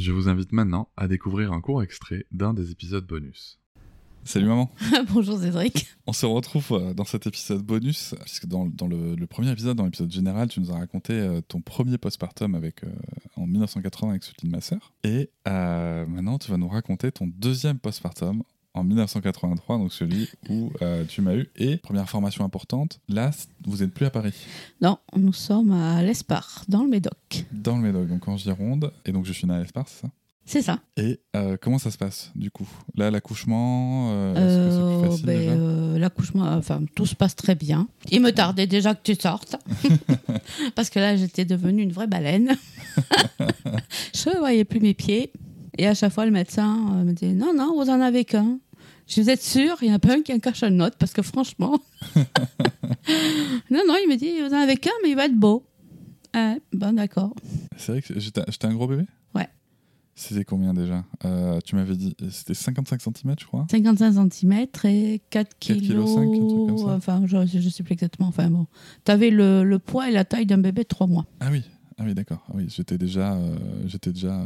Je vous invite maintenant à découvrir un court extrait d'un des épisodes bonus. Salut maman. Bonjour Cédric. On se retrouve euh, dans cet épisode bonus, puisque dans, le, premier épisode, dans l'épisode général, tu nous as raconté euh, ton premier postpartum avec, euh, en 1980 avec celui de ma sœur. Et maintenant, tu vas nous raconter ton deuxième postpartum en 1983, donc celui où tu m'as eu. Et première information importante, là, vous n'êtes plus à Paris. Non, nous sommes à l'Espar, dans le Médoc. Dans le Médoc, donc en Gironde. Et donc je suis né à l'Espar, c'est ça? C'est ça. Et euh, comment ça se passe du coup? Là, l'accouchement, euh, euh, ben, L'accouchement, enfin, tout se passe très bien. Il me tardait déjà que tu sortes. Parce que là, j'étais devenue une vraie baleine. je ne voyais plus mes pieds. Et à chaque fois, le médecin me dit Non, non, vous en avez qu'un. Je vous êtes sûr, il y a pas un qui a un cache note parce que franchement. non, non, il me dit Vous en avez qu'un, mais il va être beau. Ah, bon, d'accord. C'est vrai que j'étais un gros bébé? C'était combien déjà? Euh, Tu m'avais dit, c'était 55 cm, je crois 55 cm et 4 kg. 4 5, Enfin, je ne sais plus exactement. Enfin bon. Tu avais le, le, poids et la taille d'un bébé de 3 mois. Ah oui, ah oui d'accord. Ah oui, j'étais déjà, euh, j'étais déjà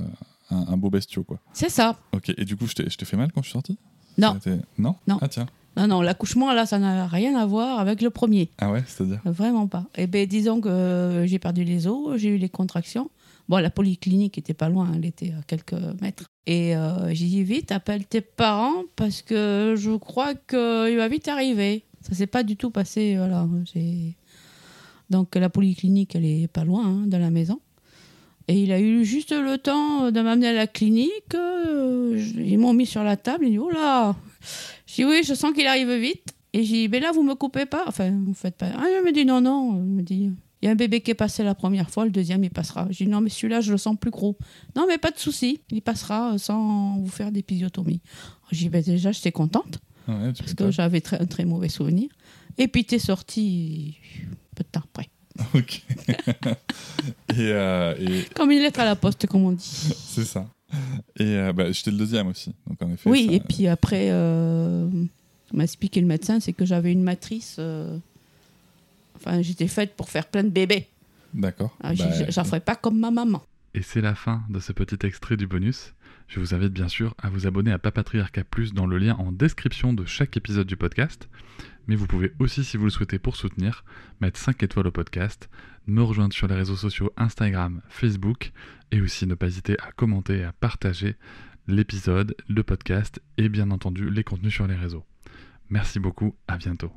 un, un, beau bestiau, quoi. C'est ça. Ok, et du coup, je t'ai fait mal quand je suis sorti? Non. Non Non. Ah tiens. Non, non, l'accouchement, là, ça n'a rien à voir avec le premier. Ah ouais, c'est-à-dire Vraiment pas. Eh bien, disons que j'ai perdu les os, j'ai eu les contractions. Bon, la polyclinique était pas loin, elle était à quelques mètres. Et euh, j'ai dit vite, appelle tes parents parce que je crois qu'il va vite arriver. Ça s'est pas du tout passé. Voilà, Donc la polyclinique, elle est pas loin hein, de la maison. Et il a eu juste le temps de m'amener à la clinique. Euh, ils m'ont mis sur la table. Il dit Oh là Je dis Oui, je sens qu'il arrive vite. Et j'ai dit Mais là, vous me coupez pas Enfin, vous faites pas. Ah, il me dit Non, non. Il me dit il y a un bébé qui est passé la première fois, le deuxième, il passera. J'ai dit non, mais celui-là, je le sens plus gros. Non, mais pas de souci, il passera sans vous faire d'épisiotomie. J'ai dit, ben déjà, j'étais contente, parce que j'avais un très mauvais souvenir. Et puis, tu es sorti peu de temps après. Ok. Euh, et, Comme une lettre à la poste, comme on dit. C'est ça. Et euh, bah, j'étais le deuxième aussi. Donc, en effet, oui, et puis après, euh, m'a expliqué le médecin, c'est que j'avais une matrice. Euh, Enfin, j'étais faite pour faire plein de bébés. D'accord. Ah, bah, j'en ferai pas comme ma maman. Et c'est la fin de ce petit extrait du bonus. Je vous invite bien sûr à vous abonner à Papatriarca Plus dans le lien en description de chaque épisode du podcast. Mais vous pouvez aussi, si vous le souhaitez pour soutenir, mettre 5 étoiles au podcast, me rejoindre sur les réseaux sociaux Instagram, Facebook, et aussi ne pas hésiter à commenter et à partager l'épisode, le podcast et bien entendu les contenus sur les réseaux. Merci beaucoup, à bientôt.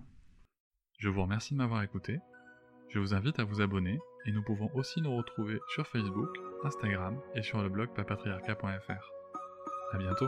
Je vous remercie de m'avoir écouté. Je vous invite à vous abonner et nous pouvons aussi nous retrouver sur Facebook, Instagram et sur le blog papatriarca.fr. A bientôt